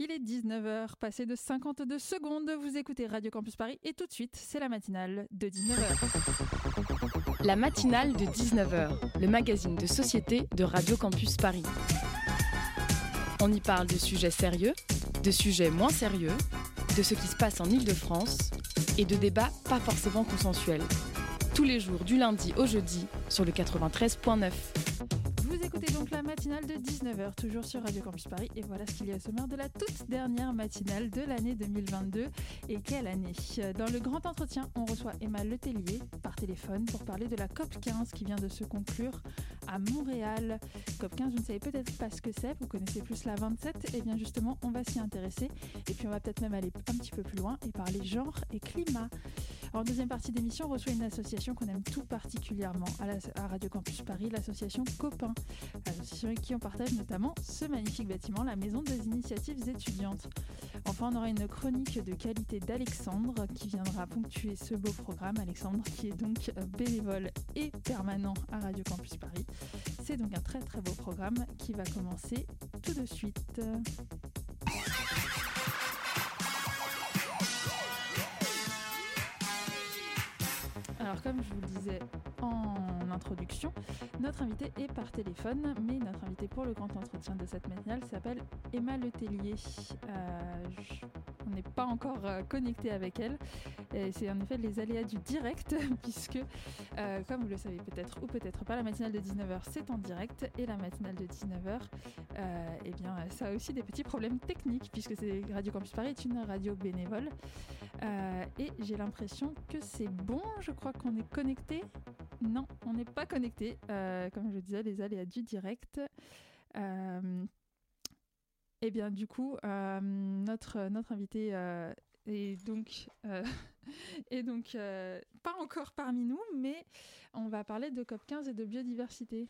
Il est 19h, passé de 52 secondes, vous écoutez Radio Campus Paris et tout de suite, c'est la matinale de 19h. La matinale de 19h, le magazine de société de Radio Campus Paris. On y parle de sujets sérieux, de sujets moins sérieux, de ce qui se passe en Ile-de-France et de débats pas forcément consensuels. Tous les jours du lundi au jeudi sur le 93.9 écoutez donc la matinale de 19h, toujours sur Radio Campus Paris. Et voilà ce qu'il y a au sommaire de la toute dernière matinale de l'année 2022. Et quelle année? Dans le grand entretien, on reçoit Emma Letellier par téléphone pour parler de la COP 15 qui vient de se conclure à Montréal. COP 15, vous ne savez peut-être pas ce que c'est, vous connaissez plus la 27. Et eh bien justement, on va s'y intéresser. Et puis on va peut-être même aller un petit peu plus loin et parler genre et climat. En deuxième partie d'émission, on reçoit une association qu'on aime tout particulièrement à, à Radio Campus Paris, l'association Copain association avec qui on partage notamment ce magnifique bâtiment, la Maison des Initiatives étudiantes. Enfin, on aura une chronique de qualité d'Alexandre qui viendra ponctuer ce beau programme. Alexandre qui est donc euh, bénévole et permanent à Radio Campus Paris. C'est donc un très très beau programme qui va commencer tout de suite. Alors comme je vous le en introduction, notre invité est par téléphone, mais notre invité pour le grand entretien de cette matinale s'appelle Emma Letellier. Euh, on n'est pas encore euh, connecté avec elle. C'est en effet les aléas du direct, puisque, euh, comme vous le savez peut-être ou peut-être pas, la matinale de 19h c'est en direct et la matinale de 19h, eh bien, ça a aussi des petits problèmes techniques, puisque Radio Campus Paris est une radio bénévole. et j'ai l'impression que c'est bon, je crois qu'on est connecté. Non, on n'est pas connecté. Euh, comme je disais, les aléas du direct. Euh, eh bien, du coup, euh, notre, notre invité est donc, est donc pas encore parmi nous, mais on va parler de COP15 et de biodiversité.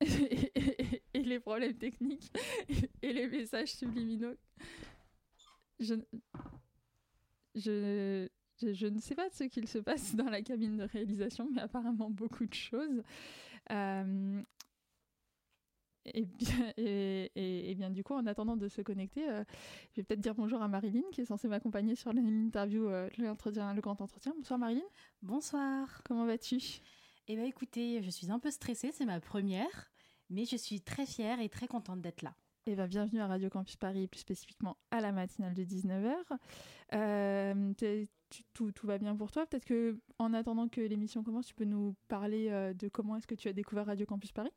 et, les problèmes techniques et les messages subliminaux. Je, je, je, ne sais pas ce qu'il se passe dans la cabine de réalisation, mais apparemment beaucoup de choses. Euh, et, bien, et, bien, du coup, en attendant de se connecter, euh, je vais peut-être dire bonjour à Marilyn, qui est censée m'accompagner sur l'interview, euh, le grand entretien. Bonsoir Marilyn. Bonsoir. Comment vas-tu? Eh bien écoutez, je suis un peu stressée, c'est ma première, mais je suis très fière et très contente d'être là. Eh bien, bienvenue à Radio Campus Paris, plus spécifiquement à la matinale de 19h. Euh, tout, va bien pour toi Peut-être que en attendant que l'émission commence, tu peux nous parler euh, de comment est-ce que tu as découvert Radio Campus Paris?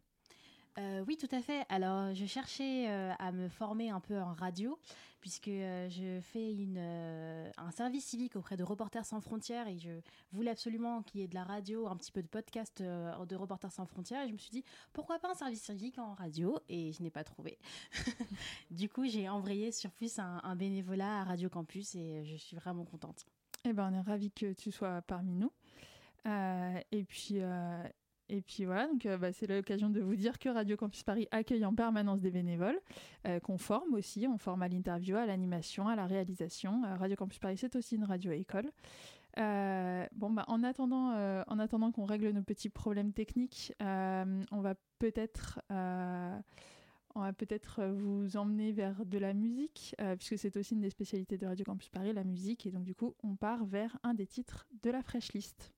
Euh, oui, tout à fait. Alors, je cherchais euh, à me former un peu en radio, puisque je fais une, un service civique auprès de Reporters sans frontières et je voulais absolument qu'il y ait de la radio, un petit peu de podcast de Reporters sans frontières. Et je me suis dit, pourquoi pas un service civique en radio Et je n'ai pas trouvé. du coup, j'ai envoyé sur plus un, bénévolat à Radio Campus et je suis vraiment contente. Eh ben, on est ravis que tu sois parmi nous. et puis, et puis voilà, donc euh, bah, c'est l'occasion de vous dire que Radio Campus Paris accueille en permanence des bénévoles euh, qu'on forme aussi. On forme à l'interview, à l'animation, à la réalisation. Euh, radio Campus Paris, c'est aussi une radio école. bon, bah, en attendant, en attendant qu'on règle nos petits problèmes techniques, on va peut-être on va peut-être vous emmener vers de la musique, puisque c'est aussi une des spécialités de Radio Campus Paris, la musique. Et donc, du coup, on part vers un des titres de la Fresh List.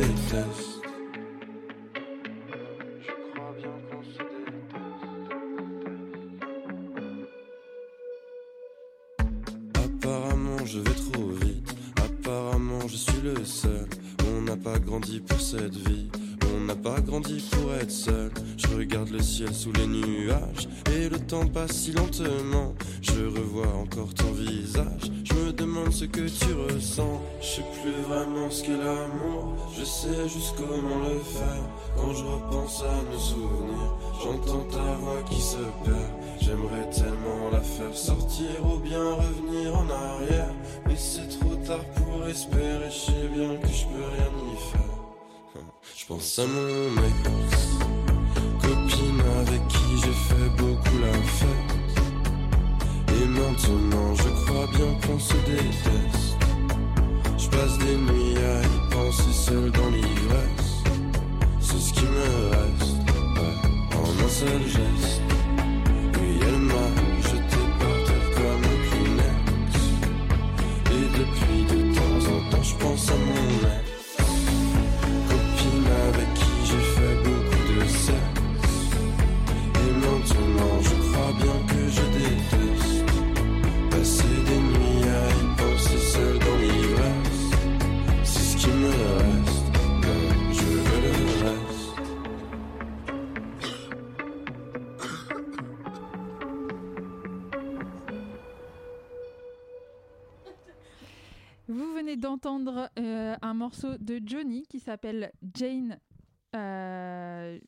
Je crois bien qu'on se déteste. Apparemment, je vais trop vite. Apparemment, je suis le seul. On n'a pas grandi pour cette vie. On n'a pas grandi pour être seul. Je regarde le ciel sous les nuages. Et le temps passe si lentement. Je revois encore ton visage. Je me demande ce que tu ressens. Je sais plus vraiment ce qu'est l'amour. Je sais juste comment le faire. Quand je repense à nos souvenirs, j'entends ta voix qui se perd. J'aimerais tellement la faire sortir ou bien revenir en arrière. Mais c'est trop tard pour espérer. Je sais bien que je peux rien y faire. Je pense à mon ex, copine avec qui j'ai fait beaucoup la fête. Et maintenant je crois bien qu'on se déteste. Je passe des nuits à y penser seul dans l'ivresse. C'est ce qui me reste, ouais, en un seul geste. Oui, elle m'a jeté par terre comme un Kleenex. Et depuis de temps en temps je pense à mon ex. Copine avec qui j'ai fait beaucoup de sexe. Et maintenant je crois bien que je déteste. Vous venez d'entendre euh, un morceau de Johnny qui s'appelle Jane. euh,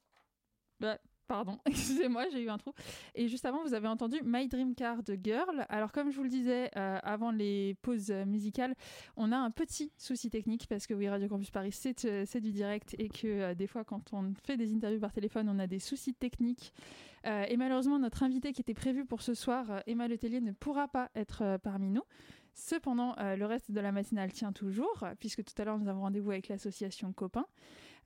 bah, pardon, excusez-moi, j'ai eu un trou. Et juste avant, vous avez entendu My Dream Car de Girl. Alors, comme je vous le disais euh, avant les pauses musicales, on a un petit souci technique parce que oui, Radio Campus Paris, c'est du direct et que des fois, quand on fait des interviews par téléphone, on a des soucis techniques. Et malheureusement, notre invité qui était prévu pour ce soir, Emma Letellier, ne pourra pas être parmi nous. Cependant, euh, le reste de la matinale tient toujours, puisque tout à l'heure nous avons rendez-vous avec l'association Copain.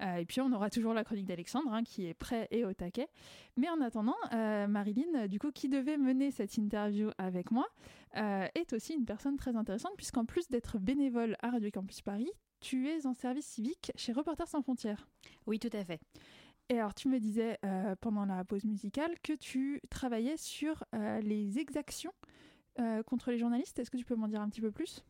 Euh, et puis on aura toujours la chronique d'Alexandre, hein, qui est prêt et au taquet. Mais en attendant, euh, Marilyn, du coup, qui devait mener cette interview avec moi, est aussi une personne très intéressante, puisqu'en plus d'être bénévole à Radio Campus Paris, tu es en service civique chez Reporters sans frontières. Oui, tout à fait. Et alors, tu me disais euh, pendant la pause musicale que tu travaillais sur euh, les exactions euh, contre les journalistes. Est-ce que tu peux m'en dire un petit peu plus?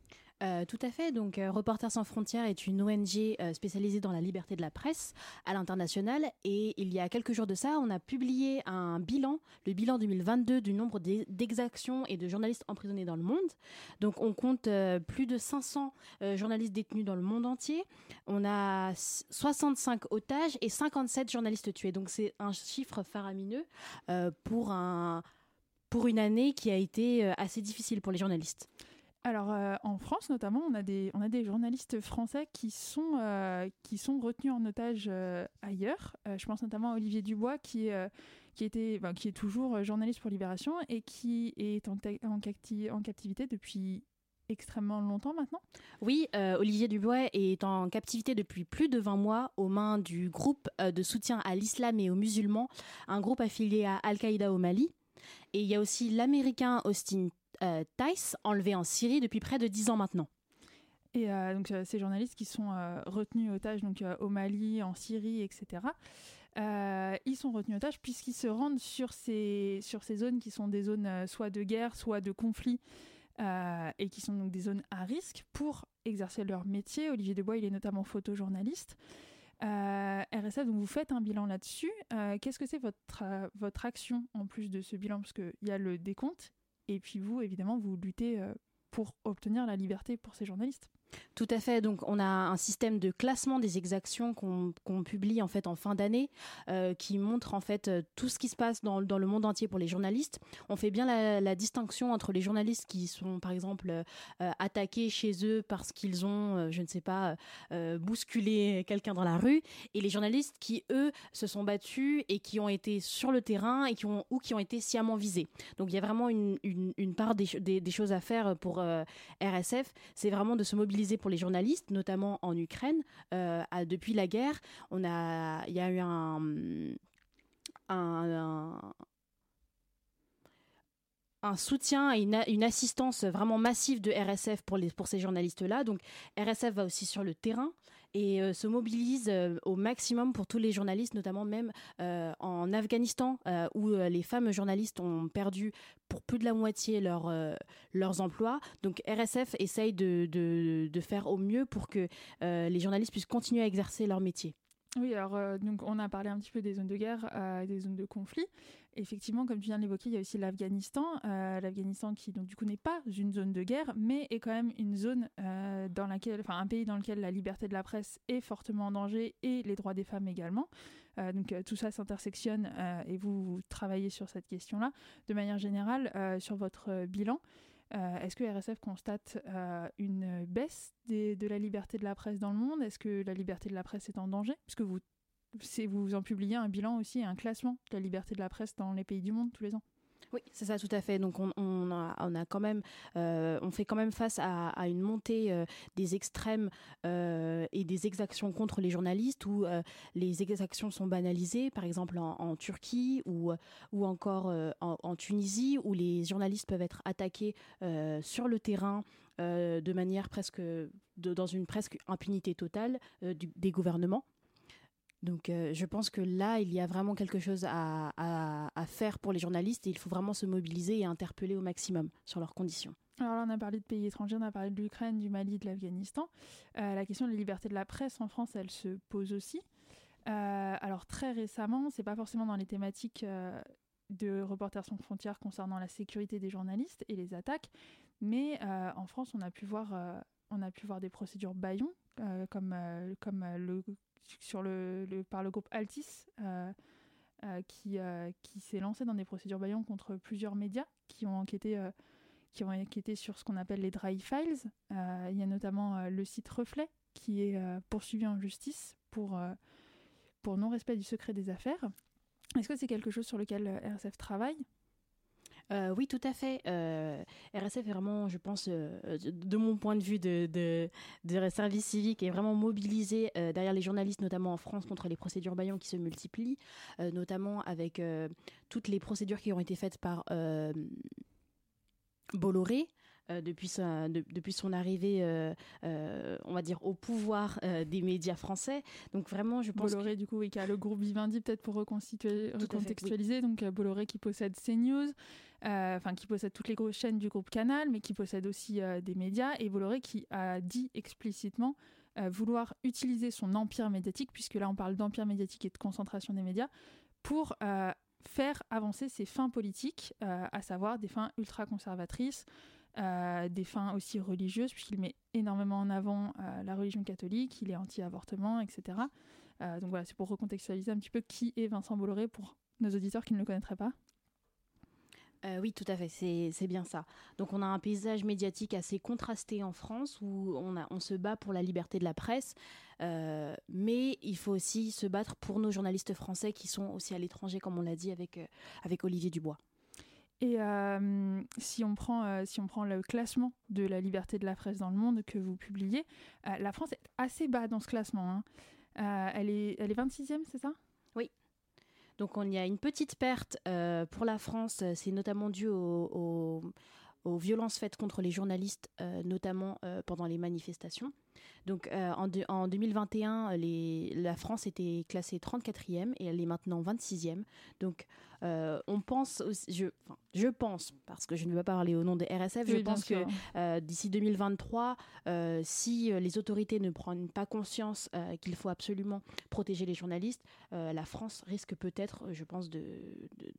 Euh, tout à fait. Donc, euh, Reporters sans frontières est une ONG spécialisée dans la liberté de la presse à l'international. Et il y a quelques jours de ça, on a publié un bilan, le bilan 2022 du nombre d'e- d'exactions et de journalistes emprisonnés dans le monde. Donc, on compte plus de 500 euh, journalistes détenus dans le monde entier. On a s- 65 otages et 57 journalistes tués. Donc, c'est un chiffre faramineux pour un pour une année qui a été euh, assez difficile pour les journalistes. Alors, euh, en France notamment, on a, des, on a des journalistes français qui sont, euh, qui sont retenus en otage euh, ailleurs. Je pense notamment à Olivier Dubois, qui, qui, était, ben, qui est toujours journaliste pour Libération et qui est en, ta- en, capti- en captivité depuis extrêmement longtemps maintenant. Oui, euh, Olivier Dubois est en captivité depuis plus de 20 mois aux mains du groupe de soutien à l'islam et aux musulmans, un groupe affilié à Al-Qaïda au Mali. Et il y a aussi l'Américain Austin euh, Tice, enlevé en Syrie depuis près de 10 ans maintenant. Et euh, donc, euh, ces journalistes qui sont euh, retenus otages donc, au Mali, en Syrie, etc. ils sont retenus otages puisqu'ils se rendent sur ces, sur ces zones qui sont des zones soit de guerre, soit de conflit, et qui sont donc des zones à risque pour exercer leur métier. Olivier Debois, il est notamment photojournaliste. Euh, RSF, donc vous faites un bilan là-dessus. Euh, qu'est-ce que c'est votre, euh, votre action en plus de ce bilan? Parce qu'il y a le décompte, et puis vous, évidemment, vous luttez pour obtenir la liberté pour ces journalistes. Tout à fait. Donc, on a un système de classement des exactions qu'on publie en fait en fin d'année, euh, qui montre en fait euh, tout ce qui se passe dans, le monde entier pour les journalistes. On fait bien la, distinction entre les journalistes qui sont, par exemple, euh, attaqués chez eux parce qu'ils ont, je ne sais pas, bousculé quelqu'un dans la rue, et les journalistes qui, eux, se sont battus et qui ont été sur le terrain et qui ont ou qui ont été sciemment visés. Donc, il y a vraiment une, part des, des, choses à faire pour RSF. C'est vraiment de se mobiliser pour les journalistes, notamment en Ukraine. Euh, depuis la guerre, on a, il y a eu un, un, un soutien et une, une, assistance vraiment massive de RSF pour, les, pour ces journalistes-là. Donc RSF va aussi sur le terrain et euh, se mobilise euh, au maximum pour tous les journalistes, notamment même euh, en Afghanistan, où les femmes journalistes ont perdu pour plus de la moitié leur, leurs emplois. Donc RSF essaye de, de, de, faire au mieux pour que les journalistes puissent continuer à exercer leur métier. Oui, alors donc on a parlé un petit peu des zones de guerre, des zones de conflit effectivement, comme tu viens de l'évoquer, il y a aussi l'Afghanistan. Euh, L'Afghanistan qui, donc, du coup, n'est pas une zone de guerre, mais est quand même une zone euh, dans laquelle, enfin, un pays dans lequel la liberté de la presse est fortement en danger et les droits des femmes également. Euh, donc, tout ça s'intersectionne et vous, travaillez sur cette question-là. De manière générale, sur votre bilan, Est-ce que RSF constate une baisse de la liberté de la presse dans le monde? Est-ce que la liberté de la presse est en danger? Puisque vous vous en publiez un bilan aussi, un classement de la liberté de la presse dans les pays du monde tous les ans. Oui, c'est ça, tout à fait. Donc, on, on, a, quand même, euh, on fait quand même face à, une montée euh, des extrêmes euh, et des exactions contre les journalistes, où les exactions sont banalisées, par exemple en, Turquie ou ou encore en, Tunisie, où les journalistes peuvent être attaqués sur le terrain. de manière presque dans une presque impunité totale des gouvernements donc euh, je pense que là, il y a vraiment quelque chose à, faire pour les journalistes et il faut vraiment se mobiliser et interpeller au maximum sur leurs conditions. Alors là, on a parlé de pays étrangers, on a parlé de l'Ukraine, du Mali, de l'Afghanistan. Euh, la question de la liberté de la presse en France, elle se pose aussi. Euh, alors très récemment, c'est pas forcément dans les thématiques de Reporters sans frontières concernant la sécurité des journalistes et les attaques, mais en France, on a pu voir, on a pu voir des procédures Bayon, comme, comme le sur le, par le groupe Altis, euh, euh, qui, euh, qui s'est lancé dans des procédures baillons contre plusieurs médias qui ont enquêté, qui ont enquêté sur ce qu'on appelle les dry files. il y a notamment le site Reflet qui est poursuivi en justice pour, pour non-respect du secret des affaires. Est-ce que c'est quelque chose sur lequel RSF travaille? Euh, oui, tout à fait. Euh, RSF est vraiment, je pense, euh, de mon point de vue de, de, service civique, est vraiment mobilisé derrière les journalistes, notamment en France, contre les procédures Bayon qui se multiplient, notamment avec toutes les procédures qui ont été faites par Bolloré. depuis, depuis son arrivée, on va dire, au pouvoir des médias français. Donc vraiment, je pense Bolloré, du coup, oui, qui a le groupe Vivendi, peut-être pour recontextualiser. Donc Bolloré qui possède CNews, euh, enfin qui possède toutes les grosses chaînes du groupe Canal, mais qui possède aussi euh, des médias, et Bolloré qui a dit explicitement euh, vouloir utiliser son empire médiatique, puisque là on parle d'empire médiatique et de concentration des médias, pour faire avancer ses fins politiques, à savoir des fins ultra-conservatrices, des fins aussi religieuses, puisqu'il met énormément en avant la religion catholique, il est anti-avortement, etc. donc voilà, c'est pour recontextualiser un petit peu qui est Vincent Bolloré pour nos auditeurs qui ne le connaîtraient pas. Euh, oui, tout à fait, c'est bien ça. Donc on a un paysage médiatique assez contrasté en France où on, se bat pour la liberté de la presse, euh, mais il faut aussi se battre pour nos journalistes français qui sont aussi à l'étranger, comme on l'a dit avec, euh, Olivier Dubois. Et si, on prend, le classement de la liberté de la presse dans le monde que vous publiez, la France est assez bas dans ce classement. Hein. elle, est, elle est 26e, c'est ça? Donc on y a une petite perte euh, pour la France, c'est notamment dû aux violences faites contre les journalistes, euh, notamment euh, pendant les manifestations. Donc en, en, 2021, les, la France était classée 34e et elle est maintenant 26e. Donc euh, on pense, je, je pense, parce que je ne vais pas parler au nom des RSF, je pense que euh, d'ici 2023, euh, si les autorités ne prennent pas conscience qu'il faut absolument protéger les journalistes, la France risque peut-être, je pense, de,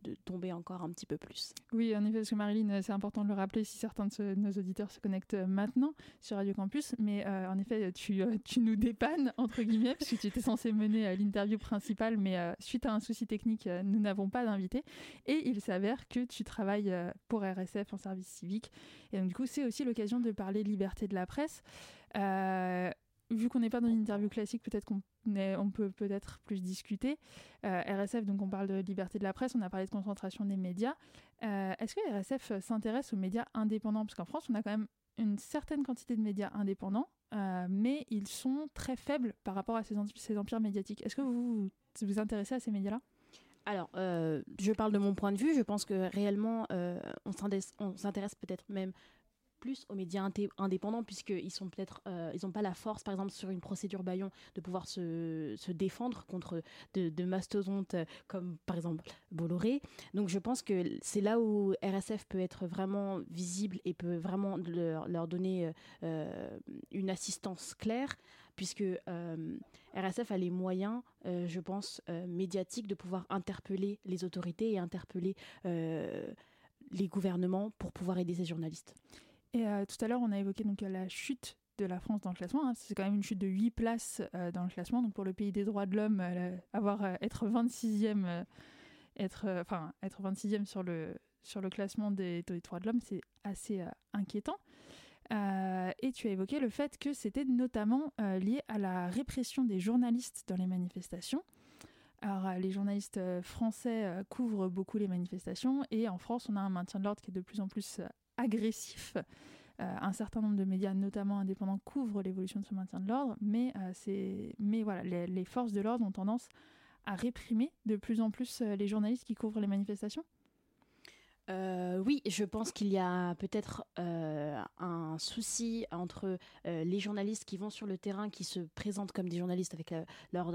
de, tomber encore un petit peu plus. Oui, en effet, parce que Marilyn, c'est important de le rappeler si certains de nos auditeurs se connectent maintenant sur Radio Campus, mais en effet, tu, tu nous dépannes, entre guillemets, parce que tu étais censé mener l'interview principale, mais suite à un souci technique, nous n'avons pas d'invité. Et il s'avère que tu travailles euh, pour RSF en service civique. Et donc, du coup, c'est aussi l'occasion de parler liberté de la presse. Euh, vu qu'on n'est pas dans une interview classique, peut-être qu'on on peut peut-être plus discuter. Euh, RSF, donc on parle de liberté de la presse, on a parlé de concentration des médias. Est-ce que RSF s'intéresse aux médias indépendants? Parce qu'en France, on a quand même une certaine quantité de médias indépendants, mais ils sont très faibles par rapport à ces empires médiatiques. Est-ce que vous vous intéressez à ces médias-là? Alors, euh, je parle de mon point de vue. Je pense que réellement, euh, on s'intéresse peut-être même plus aux médias indépendants puisqu'ils sont peut-être euh, ils n'ont pas la force par exemple sur une procédure Bayon de pouvoir se, défendre contre de, de, mastodontes comme par exemple Bolloré donc je pense que c'est là où RSF peut être vraiment visible et peut vraiment leur, donner une assistance claire puisque euh, RSF a les moyens, euh, je pense, euh, médiatiques de pouvoir interpeller les autorités et interpeller les gouvernements pour pouvoir aider ces journalistes. Et tout à l'heure, on a évoqué donc la chute de la France dans le classement. Hein. C'est quand même une chute de 8 places dans le classement. Donc pour le pays des droits de l'homme, avoir être 26e, être enfin être 26e sur le sur le classement des, droits de l'homme, c'est assez inquiétant. Euh, et tu as évoqué le fait que c'était notamment euh, lié à la répression des journalistes dans les manifestations. Alors, euh, les journalistes français couvrent beaucoup les manifestations et en France, on a un maintien de l'ordre qui est de plus en plus agressif. un certain nombre de médias, notamment indépendants, couvrent l'évolution de ce maintien de l'ordre, mais, mais voilà, les, les forces de l'ordre ont tendance à réprimer de plus en plus les journalistes qui couvrent les manifestations. Euh, oui, je pense qu'il y a peut-être euh, un souci entre euh, les journalistes qui vont sur le terrain, qui se présentent comme des journalistes avec leur,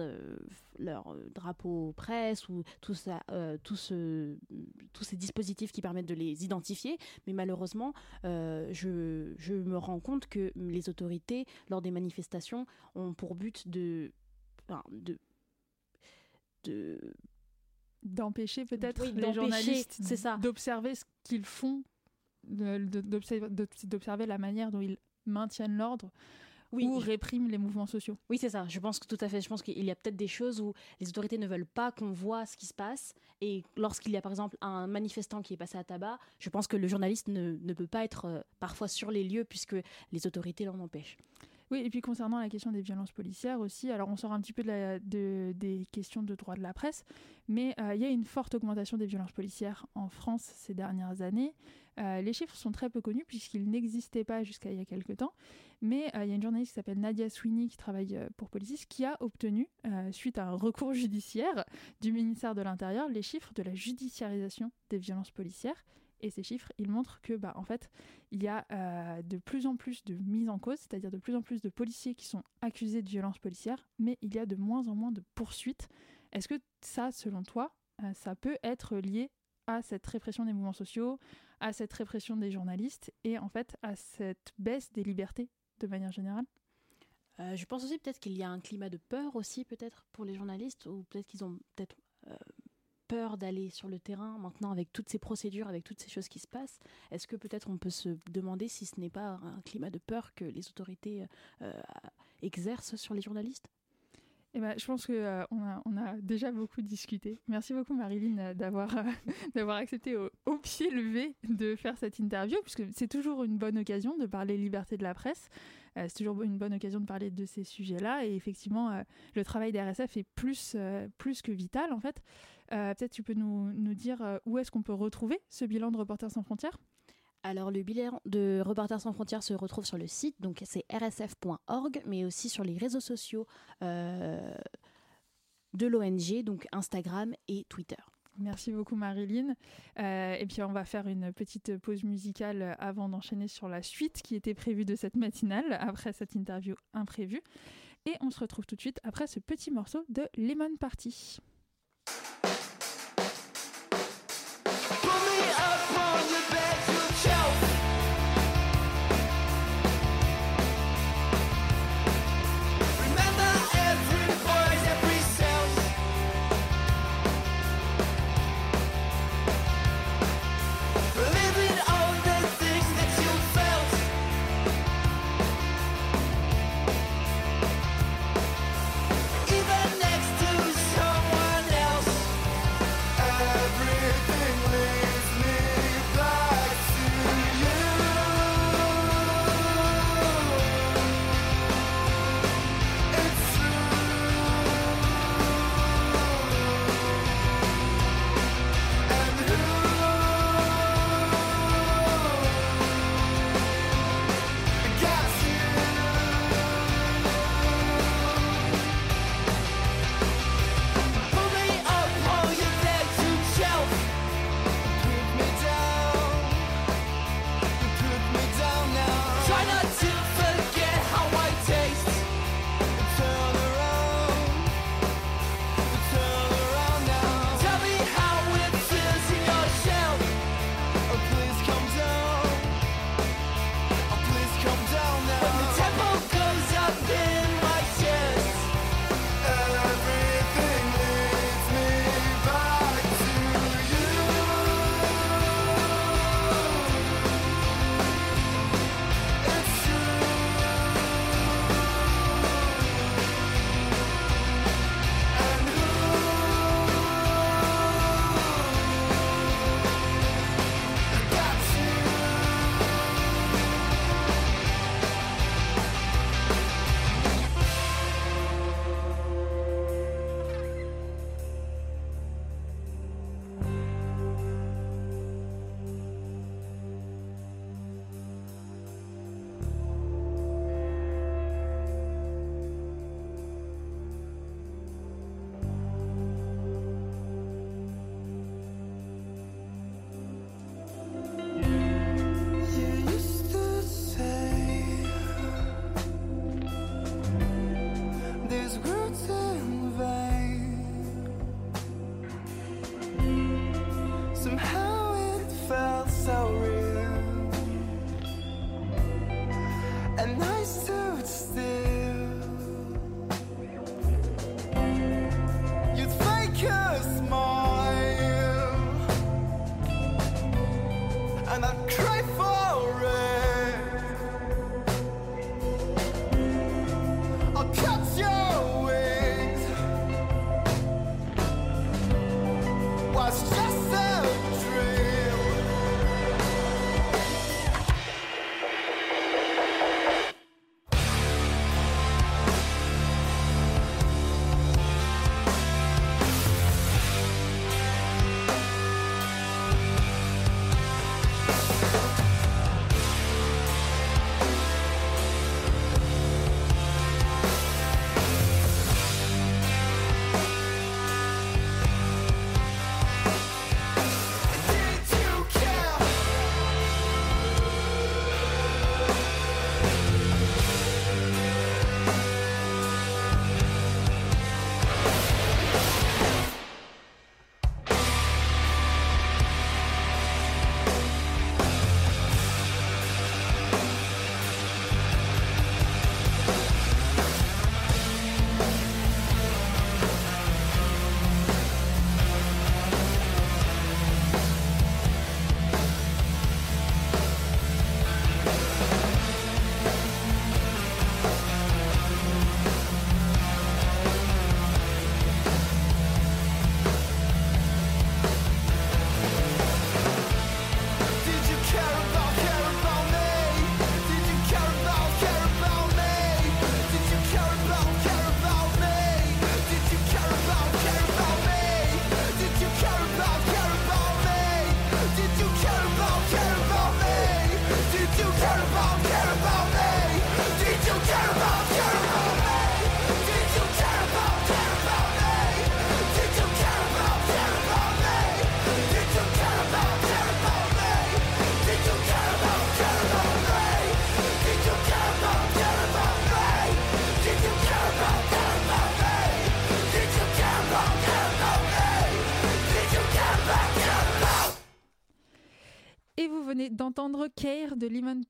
drapeau presse ou tout ce, tous ces dispositifs qui permettent de les identifier. Mais malheureusement, je, me rends compte que les autorités, lors des manifestations, ont pour but de d'empêcher peut-être les journalistes d'observer ce qu'ils font, d'observer la manière dont ils maintiennent l'ordre ou répriment les mouvements sociaux. Oui, c'est ça. Je pense que tout à fait. Je pense qu'il y a peut-être des choses où les autorités ne veulent pas qu'on voit ce qui se passe. Et lorsqu'il y a par exemple un manifestant qui est passé à tabac, je pense que le journaliste ne, ne peut pas être euh, parfois sur les lieux puisque les autorités l'en empêchent. Oui, et puis concernant la question des violences policières aussi, alors on sort un petit peu de, des questions de droit de la presse, mais euh, il y a une forte augmentation des violences policières en France ces dernières années. Euh, les chiffres sont très peu connus puisqu'ils n'existaient pas jusqu'à il y a quelques temps, mais euh, il y a une journaliste qui s'appelle Nadia Sweeney qui travaille pour Policis qui a obtenu, suite à un recours judiciaire du ministère de l'Intérieur, les chiffres de la judiciarisation des violences policières et ces chiffres, ils montrent que, bah, en fait, il y a euh, de plus en plus de mises en cause, c'est-à-dire de plus en plus de policiers qui sont accusés de violences policières, mais il y a de moins en moins de poursuites. Est-ce que ça, selon toi, euh, ça peut être lié à cette répression des mouvements sociaux, à cette répression des journalistes et en fait à cette baisse des libertés de manière générale? Euh, je pense aussi peut-être qu'il y a un climat de peur aussi peut-être pour les journalistes ou peut-être qu'ils ont peut-être peur d'aller sur le terrain maintenant avec toutes ces procédures, avec toutes ces choses qui se passent Est-ce que peut-être on peut se demander si ce n'est pas un climat de peur que les autorités euh, exercent sur les journalistes? Eh ben, je pense qu'on euh, a, on a déjà beaucoup discuté. Merci beaucoup Marilyn euh, d'avoir d'avoir accepté au, au, pied levé de faire cette interview, puisque c'est toujours une bonne occasion de parler liberté de la presse. Euh, c'est toujours une bonne occasion de parler de ces sujets-là. Et effectivement, euh, le travail d'RSF est plus, euh, plus que vital, en fait. Peut-être tu peux nous, nous dire où est-ce qu'on peut retrouver ce bilan de Reporters sans frontières? Alors le bilan de Reporters sans frontières se retrouve sur le site, donc c'est rsf.org, mais aussi sur les réseaux sociaux de l'ONG, donc Instagram et Twitter. Merci beaucoup Marilyn. Euh, et puis on va faire une petite pause musicale avant d'enchaîner sur la suite qui était prévue de cette matinale après cette interview imprévue. Et on se retrouve tout de suite après ce petit morceau de Lemon Party.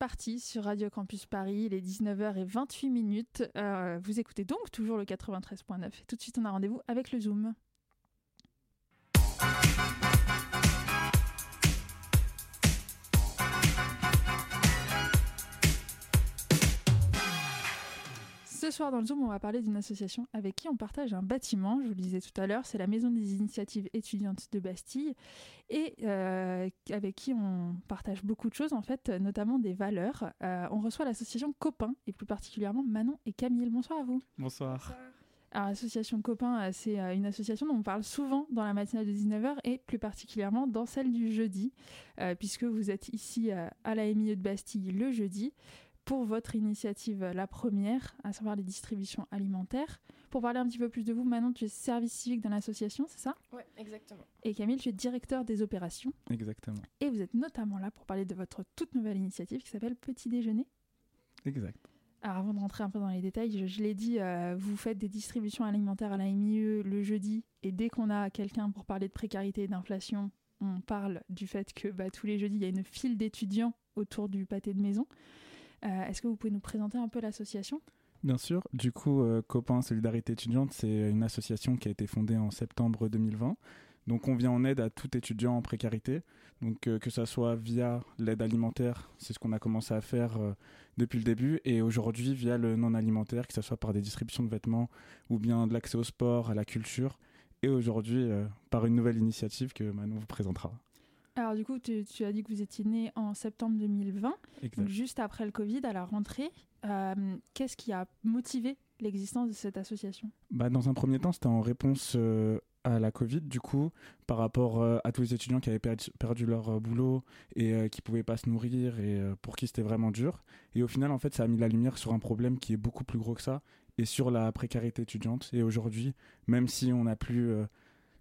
Party sur Radio Campus Paris. Il est 19h28 minutes. Euh, vous écoutez donc toujours le 93.9. Et tout de suite, on a rendez-vous avec le Zoom. Ce soir dans le Zoom, on va parler d'une association avec qui on partage un bâtiment. Je vous le disais tout à l'heure, c'est la Maison des Initiatives étudiantes de Bastille et euh, avec qui on partage beaucoup de choses, en fait, notamment des valeurs. Euh, on reçoit l'association Copain et plus particulièrement Manon et Camille. Bonsoir à vous. Bonsoir. Alors, l'association Copain, euh, c'est une association dont on parle souvent dans la matinale de 19h et plus particulièrement dans celle du jeudi, puisque vous êtes ici à la MIE de Bastille le jeudi pour votre initiative, la première, à savoir les distributions alimentaires. Pour parler un petit peu plus de vous, Manon, tu es service civique dans l'association, c'est ça? Oui, exactement. Et Camille, tu es directeur des opérations. Exactement. Et vous êtes notamment là pour parler de votre toute nouvelle initiative qui s'appelle Petit Déjeuner. Exact. Alors avant de rentrer un peu dans les détails, je, l'ai dit, euh, vous faites des distributions alimentaires à la MIE le jeudi, et dès qu'on a quelqu'un pour parler de précarité et d'inflation, on parle du fait que bah, tous les jeudis, il y a une file d'étudiants autour du pâté de maison. Euh, est-ce que vous pouvez nous présenter un peu l'association? Bien sûr. Du coup, euh, Copain Solidarité étudiante, c'est une association qui a été fondée en septembre 2020. Donc, on vient en aide à tout étudiant en précarité. Donc, euh, que ce soit via l'aide alimentaire, c'est ce qu'on a commencé à faire depuis le début, et aujourd'hui via le non alimentaire, que ce soit par des distributions de vêtements ou bien de l'accès au sport, à la culture, et aujourd'hui par une nouvelle initiative que Manon vous présentera. Alors du coup, tu, as dit que vous étiez né en septembre 2020, juste après le Covid, à la rentrée. Euh, qu'est-ce qui a motivé l'existence de cette association? Bah, Dans un premier temps, c'était en réponse euh, à la Covid, du coup, par rapport euh, à tous les étudiants qui avaient perdu, leur boulot et qui ne pouvaient pas se nourrir et pour qui c'était vraiment dur. Et au final, en fait, ça a mis la lumière sur un problème qui est beaucoup plus gros que ça et sur la précarité étudiante. Et aujourd'hui, même si on n'a plus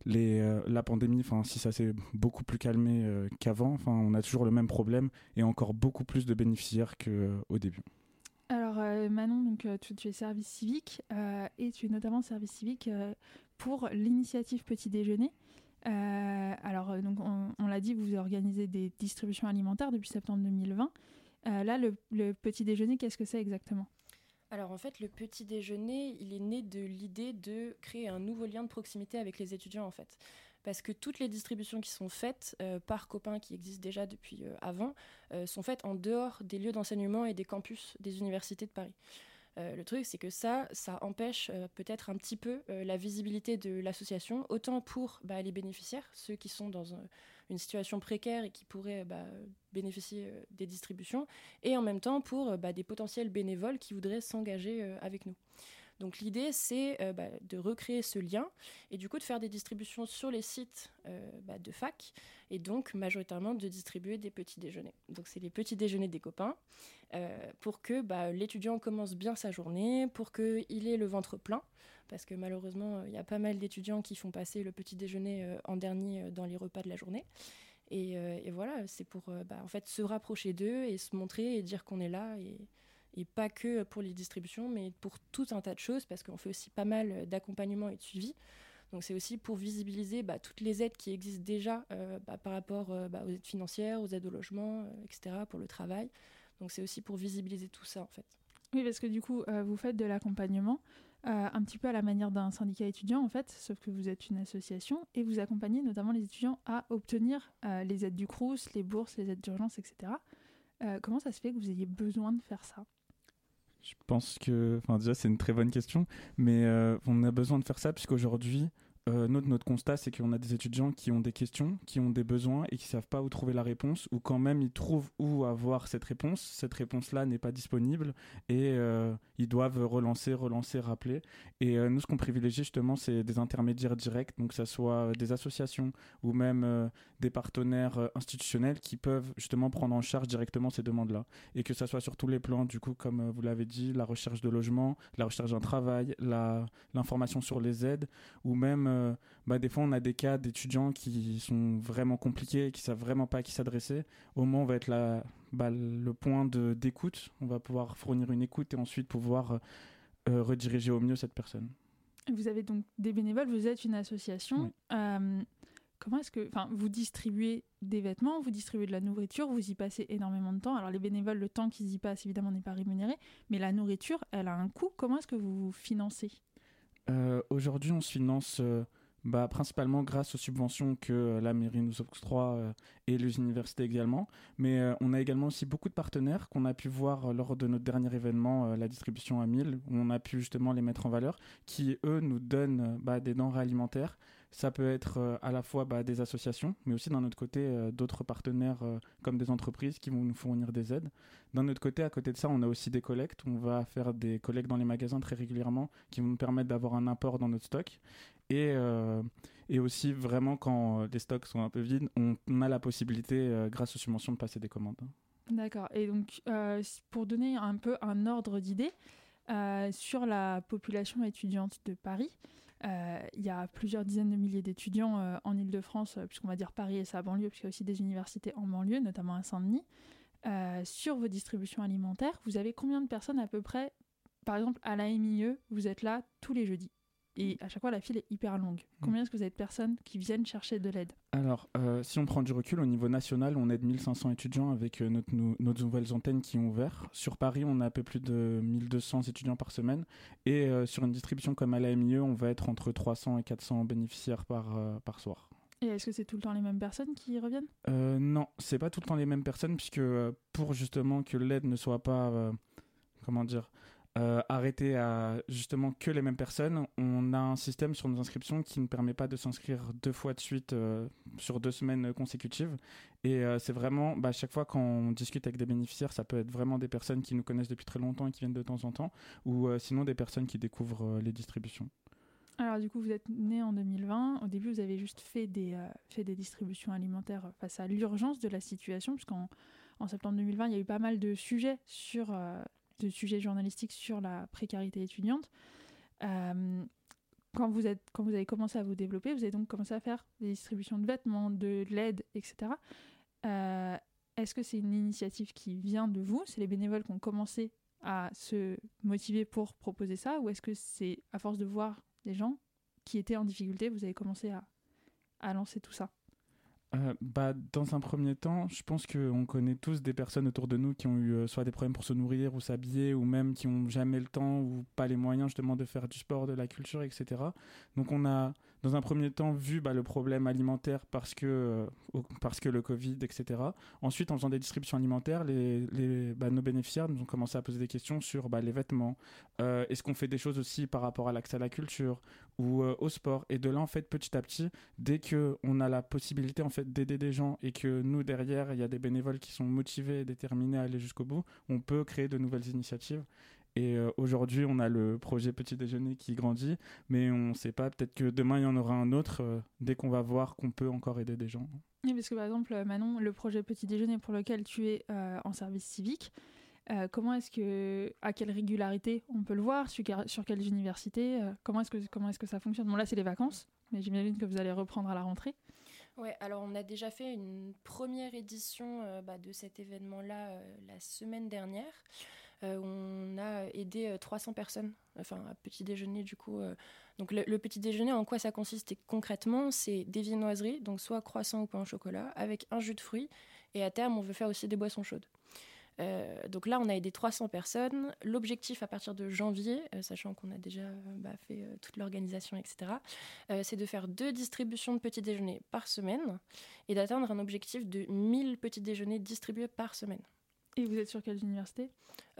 euh, la pandémie, enfin, si ça s'est beaucoup plus calmé euh, qu'avant, enfin, on a toujours le même problème et encore beaucoup plus de bénéficiaires qu'au euh, début. Alors Manon, donc, tu, es service civique et tu es notamment service civique pour l'initiative Petit Déjeuner. alors donc on, l'a dit, vous organisez des distributions alimentaires depuis septembre 2020. là, le Petit Déjeuner, qu'est-ce que c'est exactement? Alors en fait, le petit déjeuner, il est né de l'idée de créer un nouveau lien de proximité avec les étudiants en fait. Parce que toutes les distributions qui sont faites euh, par copains qui existent déjà depuis euh, avant euh, sont faites en dehors des lieux d'enseignement et des campus des universités de Paris. le truc, c'est que ça, ça empêche peut-être un petit peu la visibilité de l'association, autant pour bah, les bénéficiaires, ceux qui sont dans une situation précaire et qui pourraient bah, bénéficier euh, des distributions, et en même temps pour euh, bah, des potentiels bénévoles qui voudraient s'engager euh, avec nous. Donc l'idée, c'est bah, de recréer ce lien et du coup de faire des distributions sur les sites de fac et donc majoritairement de distribuer des petits déjeuners. Donc c'est les petits déjeuners des copains pour que l'étudiant commence bien sa journée, pour qu'il ait le ventre plein, parce que malheureusement il y a pas mal d'étudiants qui font passer le petit déjeuner en dernier dans les repas de la journée. Et, voilà, c'est pour en fait se rapprocher d'eux et se montrer et dire qu'on est là et, pas que pour les distributions, mais pour tout un tas de choses, parce qu'on fait aussi pas mal d'accompagnement et de suivi. Donc c'est aussi pour visibiliser bah, toutes les aides qui existent déjà euh, bah, par rapport euh, bah, aux aides financières, aux aides au logement, euh, etc., pour le travail. Donc c'est aussi pour visibiliser tout ça en fait. Oui, parce que du coup, vous faites de l'accompagnement un petit peu à la manière d'un syndicat étudiant en fait, sauf que vous êtes une association et vous accompagnez notamment les étudiants à obtenir les aides du CRUS, les bourses, les aides d'urgence, etc. comment ça se fait que vous ayez besoin de faire ça? Je pense que, déjà c'est une très bonne question, mais euh, on a besoin de faire ça puisqu'aujourd'hui euh, notre, notre constat, c'est qu'on a des étudiants qui ont des questions, qui ont des besoins et qui savent pas où trouver la réponse, ou quand même ils trouvent où avoir cette réponse. Cette réponse-là n'est pas disponible et euh, ils doivent relancer, relancer, rappeler. Et euh, nous, ce qu'on privilégie justement, c'est des intermédiaires directs, donc que ce soit des associations ou même des partenaires institutionnels qui peuvent justement prendre en charge directement ces demandes-là. Et que ce soit sur tous les plans, du coup, comme vous l'avez dit, la recherche de logement, la recherche d'un travail, l'information sur les aides, ou même euh, bah, des fois on a des cas d'étudiants qui sont vraiment compliqués, qui savent vraiment pas à qui s'adresser. Au moins on va être là, bah, le point d'écoute, on va pouvoir fournir une écoute et ensuite pouvoir euh, rediriger au mieux cette personne. Vous avez donc des bénévoles, vous êtes une association. Euh, comment est-ce que, enfin, vous distribuez des vêtements, vous distribuez de la nourriture, vous y passez énormément de temps. Alors les bénévoles, le temps qu'ils y passent, évidemment, n'est pas rémunéré, mais la nourriture, elle a un coût. Comment est-ce que vous vous financez? Aujourd'hui, on se finance bah, principalement grâce aux subventions que euh, la mairie nous octroie euh, et les universités également. Mais euh, on a également aussi beaucoup de partenaires qu'on a pu voir lors de notre dernier événement, la distribution à 1000, où on a pu justement les mettre en valeur, qui eux nous donnent bah, des denrées alimentaires. Ça peut être à la fois bah, des associations, mais aussi d'un autre côté d'autres partenaires comme des entreprises qui vont nous fournir des aides. D'un autre côté, à côté de ça, on a aussi des collectes. On va faire des collectes dans les magasins très régulièrement qui vont nous permettre d'avoir un apport dans notre stock. Et, euh, et aussi, vraiment, quand les stocks sont un peu vides, on, a la possibilité, euh, grâce aux subventions, de passer des commandes. D'accord. Et donc, euh, pour donner un peu un ordre d'idée, sur la population étudiante de Paris, il y a plusieurs dizaines de milliers d'étudiants en Ile-de-France, puisqu'on va dire Paris et sa banlieue, puisqu'il y a aussi des universités en banlieue, notamment à Saint-Denis. sur vos distributions alimentaires, vous avez combien de personnes à peu près? Par exemple, à la MIE, vous êtes là tous les jeudis. Et à chaque fois, la file est hyper longue. Mm. Combien est-ce que vous avez de personnes qui viennent chercher de l'aide? Alors, euh, si on prend du recul, au niveau national, on aide 1500 étudiants avec euh, notre, nos, nouvelles antennes qui ont ouvert. Sur Paris, on a un peu plus de 1200 étudiants par semaine. Et euh, sur une distribution comme à la MIE, on va être entre 300 et 400 bénéficiaires par, par soir. Et est-ce que c'est tout le temps les mêmes personnes qui reviennent? Non, c'est pas tout le temps les mêmes personnes, puisque pour justement que l'aide ne soit pas. comment dire euh, arrêter à justement que les mêmes personnes. On a un système sur nos inscriptions qui ne permet pas de s'inscrire deux fois de suite euh, sur deux semaines consécutives. Et euh, c'est vraiment, bah, chaque fois quand on discute avec des bénéficiaires, ça peut être vraiment des personnes qui nous connaissent depuis très longtemps et qui viennent de temps en temps, ou sinon des personnes qui découvrent les distributions. Alors du coup, vous êtes né en 2020. Au début, vous avez juste fait des, fait des distributions alimentaires face à l'urgence de la situation, puisqu'en en septembre 2020, il y a eu pas mal de sujets sur de sujets journalistiques sur la précarité étudiante. Euh, quand, vous êtes, quand vous avez commencé à vous développer, vous avez donc commencé à faire des distributions de vêtements, de l'aide, etc. Euh, est-ce que c'est une initiative qui vient de vous? C'est les bénévoles qui ont commencé à se motiver pour proposer ça Ou est-ce que c'est à force de voir des gens qui étaient en difficulté, vous avez commencé à, à lancer tout ça? Euh, bah, Dans un premier temps, je pense qu'on connaît tous des personnes autour de nous qui ont eu euh, soit des problèmes pour se nourrir ou s'habiller, ou même qui n'ont jamais le temps ou pas les moyens justement de faire du sport, de la culture, etc. Donc on a dans un premier temps vu bah, le problème alimentaire parce que, euh, parce que le Covid, etc. Ensuite, en faisant des distributions alimentaires, les, les bah, nos bénéficiaires nous ont commencé à poser des questions sur bah, les vêtements. Est-ce qu'on fait des choses aussi par rapport à l'accès à la culture? Ou euh, au sport Et de là, en fait, petit à petit, dès qu'on a la possibilité en fait, d'aider des gens et que nous, derrière, il y a des bénévoles qui sont motivés et déterminés à aller jusqu'au bout, on peut créer de nouvelles initiatives. Et euh, aujourd'hui, on a le projet Petit Déjeuner qui grandit, mais on ne sait pas, peut-être que demain, il y en aura un autre euh, dès qu'on va voir qu'on peut encore aider des gens. Oui, parce que par exemple, Manon, le projet Petit Déjeuner pour lequel tu es en service civique, comment est-ce que, à quelle régularité on peut le voir, sur, quelles universités, comment est-ce que, est-ce que ça fonctionne? Bon, là, c'est les vacances, mais j'imagine que vous allez reprendre à la rentrée. Ouais, alors on a déjà fait une première édition bah, de cet événement-là la semaine dernière. Euh, on a aidé 300 euh, personnes, enfin à petit déjeuner du coup. Euh. donc le, petit déjeuner, en quoi ça consiste concrètement C'est des viennoiseries, donc soit croissant ou pain au chocolat, avec un jus de fruits. Et à terme, on veut faire aussi des boissons chaudes. Donc là, on a aidé 300 personnes. L'objectif à partir de janvier, sachant qu'on a déjà bah, fait toute l'organisation, etc., c'est de faire deux distributions de petits déjeuners par semaine et d'atteindre un objectif de 1000 petits déjeuners distribués par semaine. Et vous êtes sur quelles universités?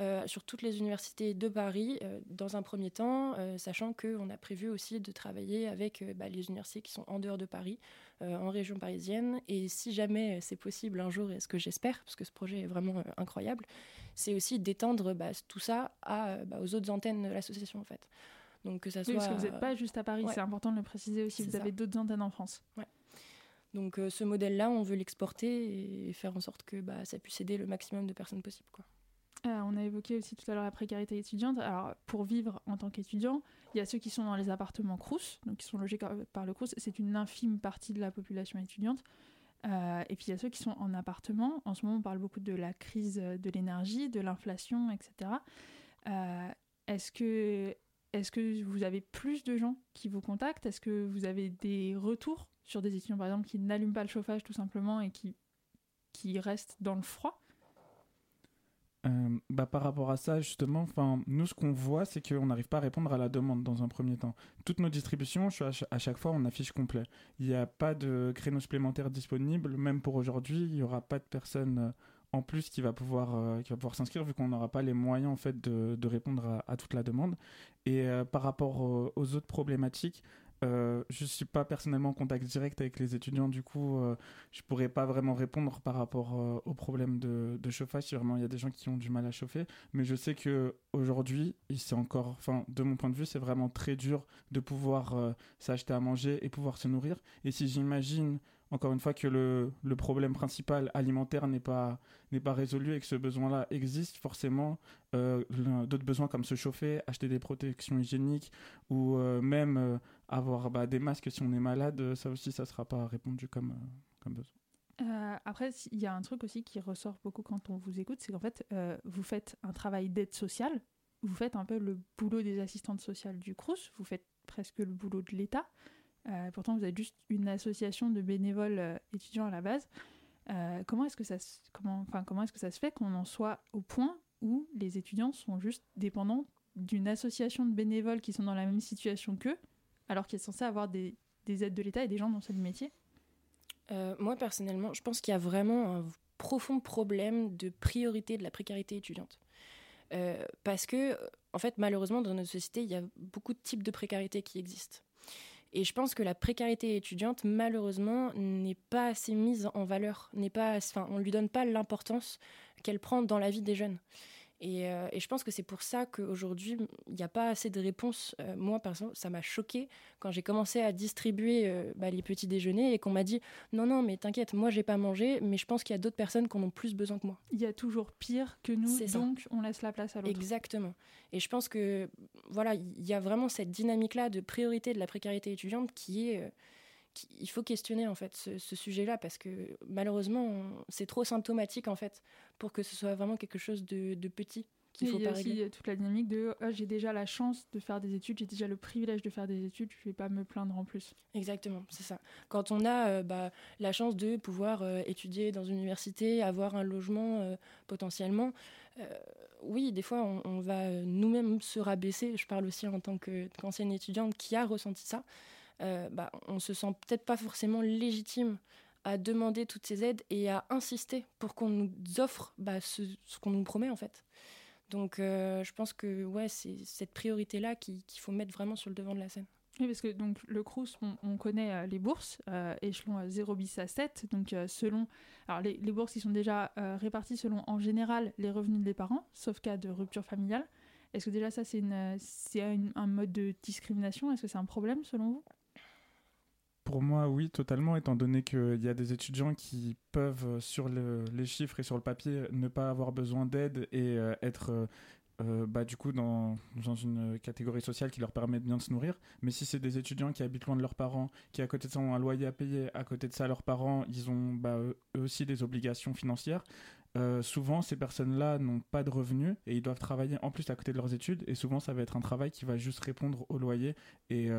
Euh, Sur toutes les universités de Paris, euh, dans un premier temps, euh, sachant qu'on a prévu aussi de travailler avec bah, les universités qui sont en dehors de Paris, en région parisienne. Et si jamais c'est possible un jour, et ce que j'espère, parce que ce projet est vraiment incroyable, c'est aussi d'étendre bah, tout ça à, bah, aux autres antennes de l'association en fait. Donc que ça soit. parce que vous n'êtes pas juste à Paris, c'est important de le préciser aussi. Vous avez d'autres antennes en France. Ouais. Donc euh, ce modèle-là, on veut l'exporter et faire en sorte que bah, ça puisse aider le maximum de personnes possible. Euh, on a évoqué aussi tout à l'heure la précarité étudiante. Alors, pour vivre en tant qu'étudiant, il y a ceux qui sont dans les appartements Crous, donc qui sont logés par le Crous. C'est une infime partie de la population étudiante. Euh, et puis il y a ceux qui sont en appartement. En ce moment, on parle beaucoup de la crise de l'énergie, de l'inflation, etc. est-ce que vous avez plus de gens qui vous contactent? Est-ce que vous avez des retours sur des étudiants par exemple qui n'allument pas le chauffage tout simplement et qui, qui restent dans le froid euh, bah, par rapport à ça, justement, nous, ce qu'on voit, c'est qu'on n'arrive pas à répondre à la demande dans un premier temps. Toutes nos distributions, à chaque fois, on affiche complet. Il n'y a pas de créneaux supplémentaires disponibles. Même pour aujourd'hui, il n'y aura pas de personne euh, en plus qui va pouvoir, euh, qui va pouvoir s'inscrire, vu qu'on n'aura pas les moyens en fait, de, de répondre à, toute la demande. Et par rapport aux autres problématiques, euh, je suis pas personnellement en contact direct avec les étudiants, du coup, euh, je pourrais pas vraiment répondre par rapport euh, aux problèmes de, chauffage. Si vraiment il y a des gens qui ont du mal à chauffer, mais je sais que aujourd'hui, c'est encore, enfin, de mon point de vue, c'est vraiment très dur de pouvoir s'acheter à manger et pouvoir se nourrir. Et si j'imagine encore une fois que le, le problème principal alimentaire n'est pas, n'est pas résolu et que ce besoin-là existe, forcément, euh, d'autres besoins comme se chauffer, acheter des protections hygiéniques ou euh, même euh, avoir bah, des masques si on est malade, ça aussi, ça ne sera pas répondu comme, comme besoin. après, il y a un truc aussi qui ressort beaucoup quand on vous écoute, c'est qu'en fait, vous faites un travail d'aide sociale, vous faites un peu le boulot des assistantes sociales du CRUS, vous faites presque le boulot de l'État. Euh, pourtant, vous êtes juste une association de bénévoles euh, étudiants à la base. Euh, comment est-ce que comment, comment est-ce que ça se fait qu'on en soit au point où les étudiants sont juste dépendants d'une association de bénévoles qui sont dans la même situation qu'eux, alors qu'ils sont censés avoir des, des aides de l'État et des gens c'est le métier Moi, personnellement, je pense qu'il y a vraiment un profond problème de priorité de la précarité étudiante. parce que, en fait, malheureusement, dans notre société, il y a beaucoup de types de précarité qui existent. Et je pense que la précarité étudiante, malheureusement, n'est pas assez mise en valeur, n'est pas, enfin, on lui donne pas l'importance qu'elle prend dans la vie des jeunes. Euh, et, je pense que c'est pour ça qu'aujourd'hui, il n'y a pas assez de réponses. Euh, moi, par exemple, ça m'a choqué quand j'ai commencé à distribuer euh, bah, les petits déjeuners et qu'on m'a dit non, non, mais t'inquiète, moi, j'ai pas mangé, mais je pense qu'il y a d'autres personnes qui en ont plus besoin que moi. Il y a toujours pire que nous, donc on laisse la place à l'autre. Exactement. Et je pense que, voilà, il y a vraiment cette dynamique-là de priorité de la précarité étudiante qui est il faut questionner en fait ce, sujet-là parce que malheureusement c'est trop symptomatique en fait pour que ce soit vraiment quelque chose de, petit qu'il faut il y a aussi toute la dynamique de ah, j'ai déjà la chance de faire des études, j'ai déjà le privilège de faire des études, je vais pas me plaindre en plus. Exactement, c'est ça. Quand on a euh, bah, la chance de pouvoir euh, étudier dans une université, avoir un logement euh, potentiellement, oui, des fois on, on va nous-mêmes se rabaisser. Je parle aussi en tant qu'ancienne étudiante qui a ressenti ça. Euh, bah, on se sent peut-être pas forcément légitime à demander toutes ces aides et à insister pour qu'on nous offre bah, ce, qu'on nous promet en fait. Donc euh, je pense que ouais, c'est cette priorité-là qu'il faut mettre vraiment sur le devant de la scène. Oui, parce que donc, le CRUS, on, connaît euh, les bourses, échelon 0 bis à 7. Donc, selon. Alors, les, les, bourses, ils sont déjà réparties selon, en général, les revenus des parents, sauf cas de rupture familiale. Est-ce que déjà, ça, c'est un mode de discrimination? Est-ce que c'est un problème, selon vous? Pour moi, oui, totalement, étant donné qu'il y a des étudiants qui peuvent, euh, sur les chiffres et sur le papier, ne pas avoir besoin d'aide et euh, être euh, bah, du coup dans, dans, une catégorie sociale qui leur permet de bien se nourrir. Mais si c'est des étudiants qui habitent loin de leurs parents, qui à côté de ça ont un loyer à payer, à côté de ça leurs parents, ils ont bah, eux aussi des obligations financières. souvent, ces personnes-là n'ont pas de revenus et ils doivent travailler en plus à côté de leurs études. Et souvent, ça va être un travail qui va juste répondre au loyer et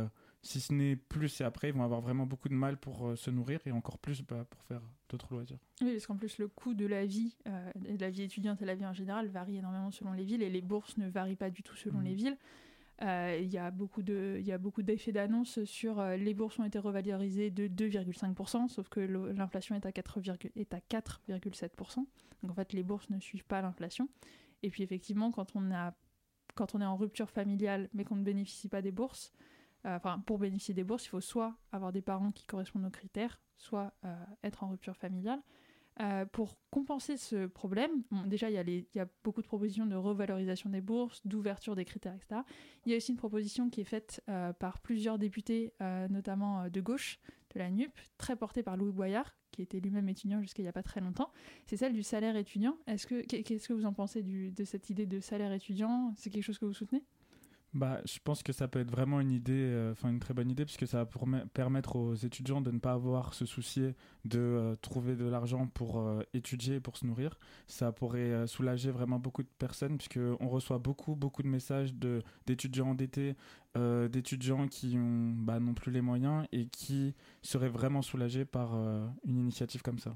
si ce n'est plus et après, ils vont avoir vraiment beaucoup de mal pour euh, se nourrir et encore plus bah, pour faire d'autres loisirs. Oui, parce qu'en plus, le coût de la vie, euh, de la vie étudiante et la vie en général varie énormément selon les villes et les bourses ne varient pas du tout selon mmh. les villes. Euh, il y a beaucoup de, il y a beaucoup d'effets d'annonce sur les bourses ont été revalorisées de 2,5%, sauf que l'inflation est à 4,7%. Donc en fait, les bourses ne suivent pas l'inflation. Et puis effectivement, quand on a, quand on est en rupture familiale, mais qu'on ne bénéficie pas des bourses, euh, enfin, pour bénéficier des bourses, il faut soit avoir des parents qui correspondent aux critères, soit euh, être en rupture familiale. Euh, pour compenser ce problème, déjà il y, a beaucoup de propositions de revalorisation des bourses, d'ouverture des critères, etc. Il y a aussi une proposition qui est faite par plusieurs députés, notamment de gauche, de la NUP, très portée par Louis Boyard, qui était lui-même étudiant jusqu'à il n'y a pas très longtemps. C'est celle du salaire étudiant. Est-ce que qu'est-ce que vous en pensez de cette idée de salaire étudiant? C'est quelque chose que vous soutenez? Bah, je pense que ça peut être vraiment une idée, euh, enfin une très bonne idée, puisque ça va permettre aux étudiants de ne pas avoir ce souci de euh, trouver de l'argent pour euh, étudier, pour se nourrir. Ça pourrait soulager vraiment beaucoup de personnes, puisqu'on reçoit beaucoup, beaucoup de messages d'étudiants endettés, d'étudiants qui ont, bah, plus les moyens et qui seraient vraiment soulagés par une initiative comme ça.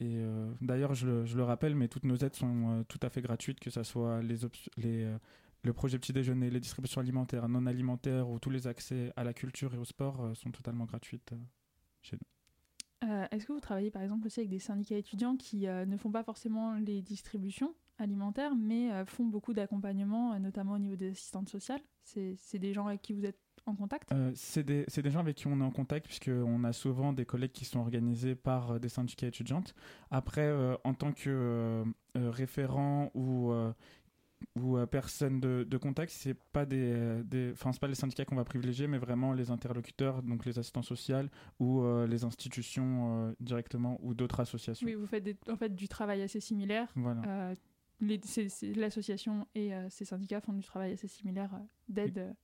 Et d'ailleurs, je, je, le rappelle, mais toutes nos aides sont tout à fait gratuites, que ce soit les, les le projet petit déjeuner, les distributions alimentaires, non alimentaires ou tous les accès à la culture et au sport euh, sont totalement gratuites euh, chez nous. Euh, est-ce que vous travaillez par exemple aussi avec des syndicats étudiants qui ne font pas forcément les distributions alimentaires, mais font beaucoup d'accompagnement, notamment au niveau des assistantes sociales? C'est des gens avec qui vous êtes en contact? C'est des, des, gens avec qui on est en contact, puisqu'on a souvent des collègues qui sont organisés par des syndicats étudiantes. Après, en tant que référent ou ou euh, personne de, de, contact, c'est pas des, euh, des pas les syndicats qu'on va privilégier, mais vraiment les interlocuteurs, donc les assistants sociaux ou euh, les institutions directement ou d'autres associations. Oui, vous faites en fait du travail assez similaire. Voilà. L'association et ces syndicats font du travail assez similaire d'aide.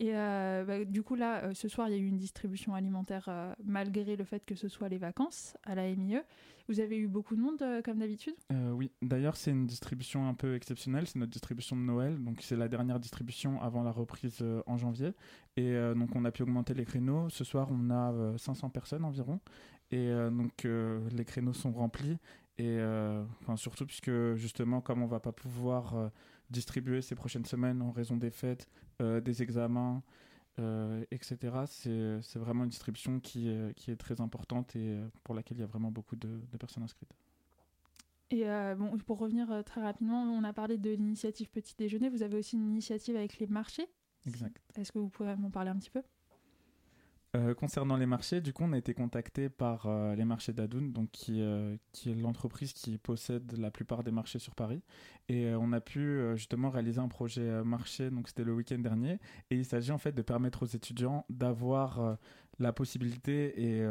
Et bah, du coup, là, ce soir, il y a eu une distribution alimentaire malgré le fait que ce soit les vacances à la MIE. Vous avez eu beaucoup de monde euh, comme d'habitude? Euh, Oui, d'ailleurs c'est une distribution un peu exceptionnelle, c'est notre distribution de Noël, donc c'est la dernière distribution avant la reprise euh, en janvier. Et donc on a pu augmenter les créneaux. Ce soir on a 500 personnes environ. Et donc les créneaux sont remplis. Et enfin, surtout puisque justement comme on va pas pouvoir distribuer ces prochaines semaines en raison des fêtes, des examens, euh, etc. C'est vraiment une distribution qui, qui, est très importante et euh, pour laquelle il y a vraiment beaucoup de, personnes inscrites. Et euh, bon, pour revenir très rapidement, on a parlé de l'initiative Petit Déjeuner. Vous avez aussi une initiative avec les marchés. Exact. Est-ce que vous pouvez m'en parler un petit peu? Euh, concernant les marchés, du coup, on a été contacté par euh, les marchés d'Adoun, donc qui, euh, qui est l'entreprise qui possède la plupart des marchés sur Paris, et on a pu justement réaliser un projet marché. Donc c'était le week-end dernier, et il s'agit en fait de permettre aux étudiants d'avoir la possibilité et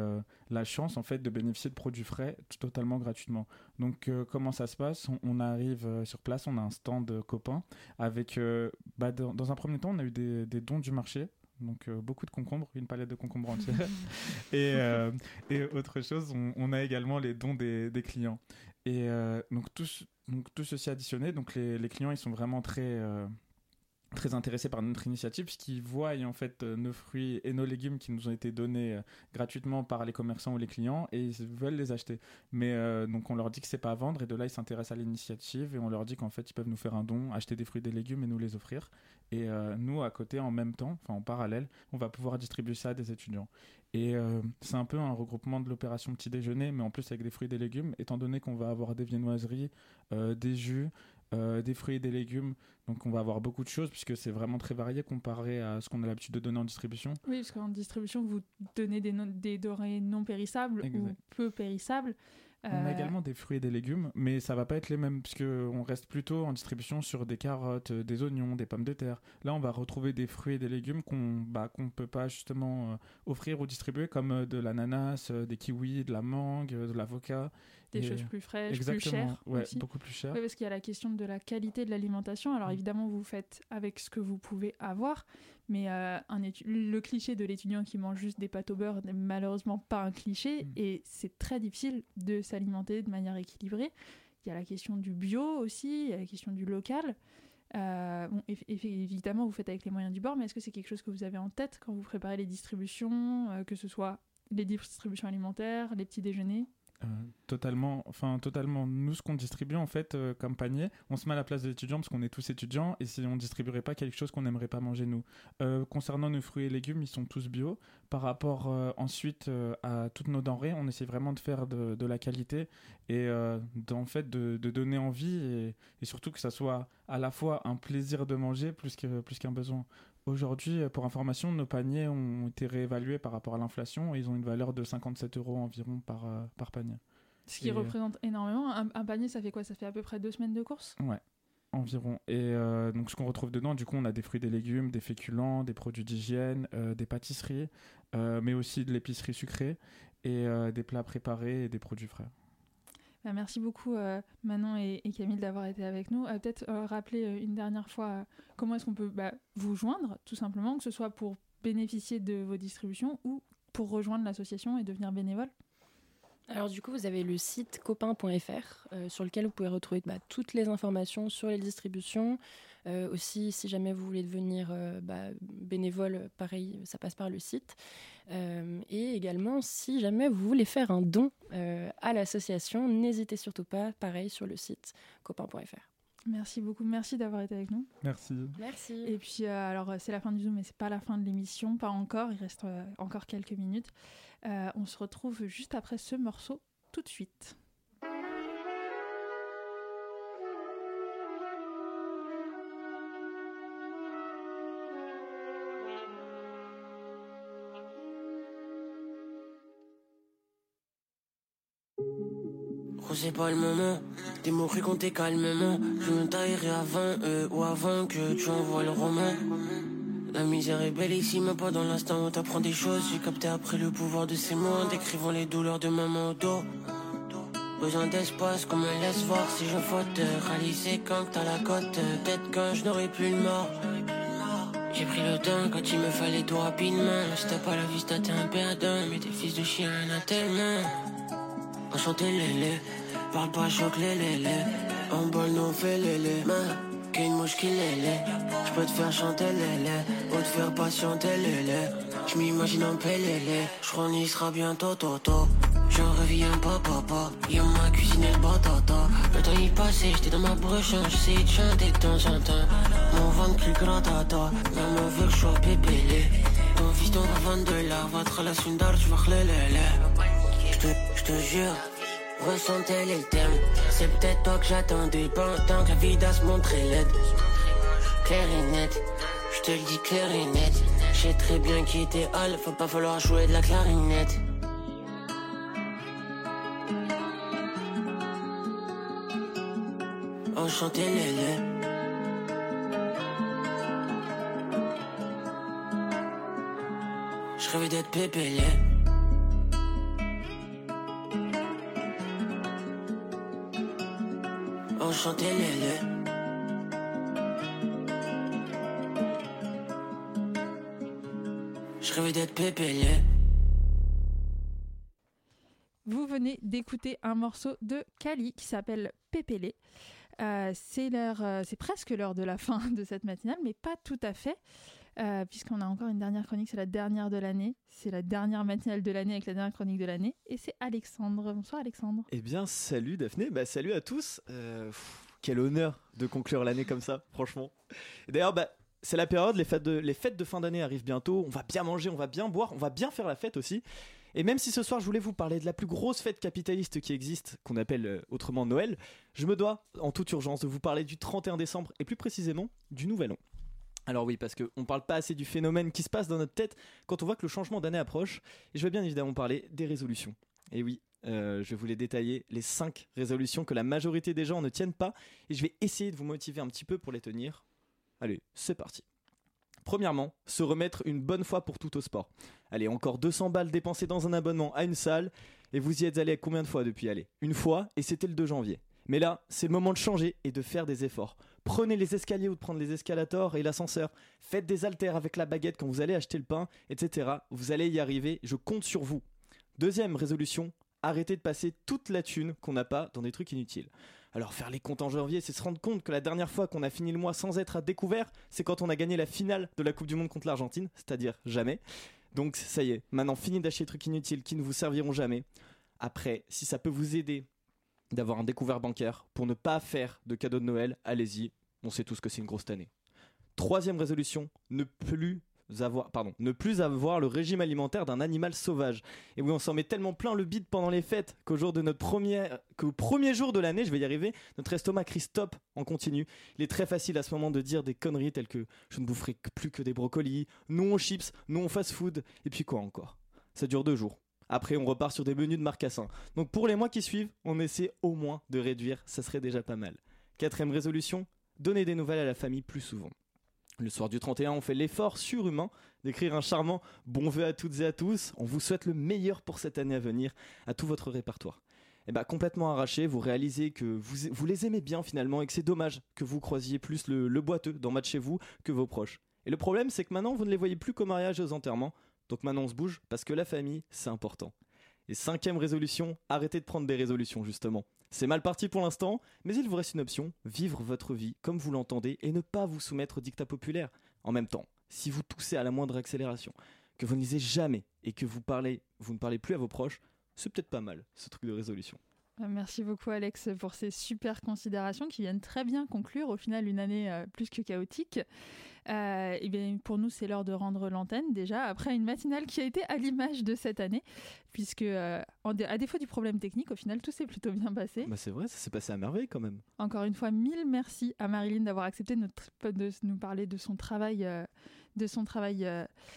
la chance en fait de bénéficier de produits frais totalement gratuitement. Donc comment ça se passe? On, arrive sur place, on a un stand copain avec, bah, dans, un premier temps, on a eu des dons du marché donc euh, beaucoup de concombres, une palette de concombres entière. et, euh, et, autre chose, on, a également les dons des, des clients. Et euh, donc, tout, donc tout ceci additionné, donc les, les clients ils sont vraiment très très intéressés par notre initiative puisqu'ils voient en fait nos fruits et nos légumes qui nous ont été donnés gratuitement par les commerçants ou les clients et ils veulent les acheter. Mais donc on leur dit que c'est pas à vendre et de là ils s'intéressent à l'initiative et on leur dit qu'en fait ils peuvent nous faire un don, acheter des fruits et des légumes et nous les offrir. Et euh, nous, à côté, en même temps, enfin en parallèle, on va pouvoir distribuer ça à des étudiants. Et euh, c'est un peu un regroupement de l'opération petit déjeuner, mais en plus avec des fruits et des légumes, étant donné qu'on va avoir des viennoiseries, euh, des jus, des fruits et des légumes. Donc on va avoir beaucoup de choses puisque c'est vraiment très varié comparé à ce qu'on a l'habitude de donner en distribution. Oui, parce qu'en distribution, vous donnez des, des denrées non périssables ou peu périssables. On a euh, également des fruits et des légumes, mais ça va pas être les mêmes, puisqu'on reste plutôt en distribution sur des carottes, euh, des oignons, des pommes de terre. Là, on va retrouver des fruits et des légumes qu'on bah, qu'on peut pas justement euh, offrir ou distribuer, comme de l'ananas, des kiwis, de la mangue, de l'avocat. Des choses plus fraîches, plus chères. Ouais, beaucoup plus chères. parce qu'il y a la question de la qualité de l'alimentation. Alors mm. évidemment, vous faites avec ce que vous pouvez avoir, mais euh, un le cliché de l'étudiant qui mange juste des pâtes au beurre n'est malheureusement pas un cliché mm. et c'est très difficile de s'alimenter de manière équilibrée. Il y a la question du bio aussi, il y a la question du local. Euh, bon, évidemment, vous faites avec les moyens du bord, mais est-ce que c'est quelque chose que vous avez en tête quand vous préparez les distributions, euh, que ce soit les distributions alimentaires, les petits déjeuners? Euh, totalement. Nous, ce qu'on distribue en fait euh, comme panier, on se met à la place des étudiants parce qu'on est tous étudiants et si on distribuerait pas quelque chose qu'on n'aimerait pas manger nous. Euh, concernant nos fruits et légumes, ils sont tous bio. Par rapport ensuite à toutes nos denrées, on essaie vraiment de faire de, la qualité et en fait de, donner envie et, surtout que ça soit à la fois un plaisir de manger plus qu'un besoin. Aujourd'hui, euh, pour information, nos paniers ont été réévalués par rapport à l'inflation et ils ont une valeur de 57 euros environ par, euh, par panier. Ce qui représente énormément. Un, panier, ça fait quoi? Ça fait à peu près deux semaines de course? Ouais, environ. Et euh, donc, ce qu'on retrouve dedans, du coup, on a des fruits, des légumes, des féculents, des produits d'hygiène, des pâtisseries, mais aussi de l'épicerie sucrée et des plats préparés et des produits frais. Bah, merci beaucoup Manon et, Camille d'avoir été avec nous. Peut-être rappeler une dernière fois comment est-ce qu'on peut bah, vous joindre, tout simplement, que ce soit pour bénéficier de vos distributions ou pour rejoindre l'association et devenir bénévole? Alors du coup, vous avez le site copain.fr sur lequel vous pouvez retrouver bah, toutes les informations sur les distributions, euh, aussi, si jamais vous voulez devenir euh, bah, bénévole, pareil, ça passe par le site. Euh, et également, si jamais vous voulez faire un don à l'association, n'hésitez surtout pas, pareil, sur le site copain.fr. Merci beaucoup, merci d'avoir été avec nous. Merci. Merci. Et puis, alors, c'est la fin du Zoom, mais c'est pas la fin de l'émission, pas encore, il reste encore quelques minutes. On se retrouve juste après ce morceau, tout de suite. c'est pas le moment. Des mots compter calmement. Je me taillerai avant euh, ou avant que tu envoies le roman. La misère est belle ici, mais pas dans l'instant où t'apprends des choses. J'ai capté après le pouvoir de ces mots, décrivant les douleurs de maman au. Besoin d'espace, comme me laisse voir si je faute. Réaliser quand t'as la cote, peut-être quand je n'aurai plus le mort. J'ai pris le temps quand il me fallait tout rapidement. Si t'as pas la vie, t'es un perdant. Mais t'es fils de chien, un tellement. Enchanté, lélé. Parle pas, choc lélé. En bol, nous fait lélé. Qu'une mouche qui lélé. J'peux te faire chanter lélé. Ou te faire patienter lélé. J'm'imagine un pélélé. J'crois y sera bientôt toto. J'en reviens pas papa Y'a ma cuisine et le batata Le temps y passait j'étais dans ma broche J'essayais de chanter de temps en temps Mon ventre plus grand tata Maman veut que je sois pépélé Ton fils ton va de l'art Votre relation d'art tu vas Je J'te jure Ressentez les thèmes C'est peut-être toi que j'attendais Pendant que la vie se montrer laide. Claire et net Je te le dis clair et net. J'ai très bien quitté Hall Faut pas falloir jouer de la clarinette. Enchanté les Je rêvais d'être pépélé Vous venez d'écouter un morceau de Kali qui s'appelle Pépélé. Euh, euh, c'est presque l'heure de la fin de cette matinale, mais pas tout à fait, euh, puisqu'on a encore une dernière chronique. C'est la dernière de l'année. C'est la dernière matinale de l'année avec la dernière chronique de l'année, et c'est Alexandre. Bonsoir Alexandre. Eh bien, salut Daphné. Bah, salut à tous. quel honneur de conclure l'année comme ça, franchement. D'ailleurs, bah, c'est la période, les fêtes de, les fêtes de fin d'année arrivent bientôt. On va bien manger, on va bien boire, on va bien faire la fête aussi. Et même si ce soir je voulais vous parler de la plus grosse fête capitaliste qui existe, qu'on appelle euh, autrement Noël, je me dois en toute urgence de vous parler du 31 décembre et plus précisément du Nouvel An. Alors oui, parce qu'on ne parle pas assez du phénomène qui se passe dans notre tête quand on voit que le changement d'année approche, et je vais bien évidemment parler des résolutions. Et oui, euh, je les détailler, les 5 résolutions que la majorité des gens ne tiennent pas, et je vais essayer de vous motiver un petit peu pour les tenir. Allez, c'est parti. Premièrement, se remettre une bonne fois pour tout au sport. Allez, encore 200 balles dépensées dans un abonnement à une salle, et vous y êtes allé combien de fois depuis? Allez, une fois, et c'était le 2 janvier. Mais là, c'est le moment de changer et de faire des efforts. Prenez les escaliers ou de prendre les escalators et l'ascenseur. Faites des haltères avec la baguette quand vous allez acheter le pain, etc. Vous allez y arriver, je compte sur vous. Deuxième résolution, arrêtez de passer toute la thune qu'on n'a pas dans des trucs inutiles. Alors faire les comptes en janvier, c'est se rendre compte que la dernière fois qu'on a fini le mois sans être à découvert, c'est quand on a gagné la finale de la Coupe du Monde contre l'Argentine, c'est-à-dire jamais. Donc ça y est, maintenant fini d'acheter des trucs inutiles qui ne vous serviront jamais. Après, si ça peut vous aider d'avoir un découvert bancaire pour ne pas faire de cadeaux de Noël, allez-y, on sait tous que c'est une grosse année. Troisième résolution, ne plus avoir, pardon, ne plus avoir le régime alimentaire d'un animal sauvage. Et oui, on s'en met tellement plein le bide pendant les fêtes qu'au jour de notre premier, premier jour de l'année, je vais y arriver, notre estomac crie stop en continu. Il est très facile à ce moment de dire des conneries telles que je ne boufferai plus que des brocolis, non aux chips, non au fast-food, et puis quoi encore? Ça dure deux jours. Après, on repart sur des menus de marcassin. Donc pour les mois qui suivent, on essaie au moins de réduire, ça serait déjà pas mal. Quatrième résolution, donner des nouvelles à la famille plus souvent. Le soir du 31, on fait l'effort surhumain d'écrire un charmant bon vœu à toutes et à tous. On vous souhaite le meilleur pour cette année à venir, à tout votre répertoire. et bah, complètement arrachés, vous réalisez que vous, les aimez bien finalement et que c'est dommage que vous croisiez plus le, boiteux dans match chez vous que vos proches. Et le problème, c'est que maintenant, vous ne les voyez plus qu'au mariage et aux enterrements. Donc maintenant, on se bouge parce que la famille, c'est important. Et cinquième résolution, arrêtez de prendre des résolutions, justement. C'est mal parti pour l'instant, mais il vous reste une option, vivre votre vie comme vous l'entendez et ne pas vous soumettre au dictat populaire. En même temps, si vous toussez à la moindre accélération, que vous ne lisez jamais et que vous parlez, vous ne parlez plus à vos proches, c'est peut-être pas mal, ce truc de résolution. Euh, Merci beaucoup Alex pour ces super considérations qui viennent très bien conclure au final une année euh, plus que chaotique. Euh, et bien, pour nous, c'est l'heure de rendre l'antenne déjà après une matinale qui a été à l'image de cette année, puisque euh, à défaut du problème technique, au final, tout s'est plutôt bien passé. Bah c'est vrai, ça s'est passé à merveille quand même. Encore une fois, mille merci à Marilyn d'avoir accepté notre- de nous parler de son travail, euh, de son travail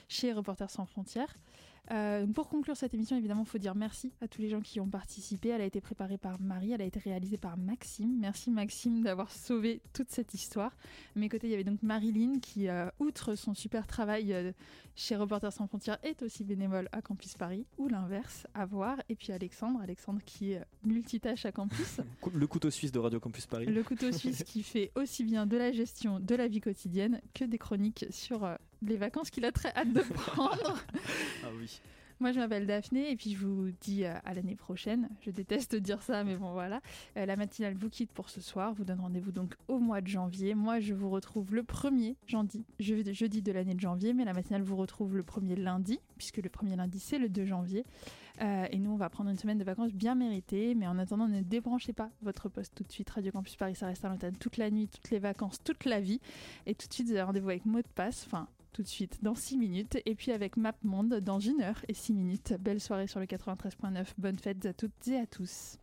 chez Reporters sans frontières. Euh, pour conclure cette émission, évidemment, il faut dire merci à tous les gens qui ont participé. Elle a été préparée par Marie, elle a été réalisée par Maxime. Merci Maxime d'avoir sauvé toute cette histoire. À mes côtés, il y avait donc Marilyn qui, euh, outre son super travail euh, chez Reporters sans frontières, est aussi bénévole à Campus Paris, ou l'inverse, à voir. Et puis Alexandre, Alexandre qui est multitâche à campus. Le couteau suisse de Radio Campus Paris. Le couteau suisse qui fait aussi bien de la gestion de la vie quotidienne que des chroniques sur les vacances qu'il a très hâte de prendre. Ah oui. Moi, je m'appelle Daphné et puis je vous dis euh, à l'année prochaine. Je déteste dire ça, mais bon, voilà. Euh, la matinale vous quitte pour ce soir. Vous donne rendez-vous donc au mois de janvier. Moi, je vous retrouve le premier jeudi, je- jeudi de l'année de janvier, mais la matinale vous retrouve le premier lundi, puisque le premier lundi, c'est le 2 janvier. Euh, et nous, on va prendre une semaine de vacances bien méritée. Mais en attendant, ne débranchez pas votre poste tout de suite. Radio Campus Paris, ça reste à l'antenne toute la nuit, toutes les vacances, toute la vie. Et tout de suite, vous avez rendez-vous avec mot de passe. Enfin, tout de suite dans 6 minutes. Et puis avec MapMonde dans 1 heure et 6 minutes. Belle soirée sur le 93.9. Bonnes fêtes à toutes et à tous.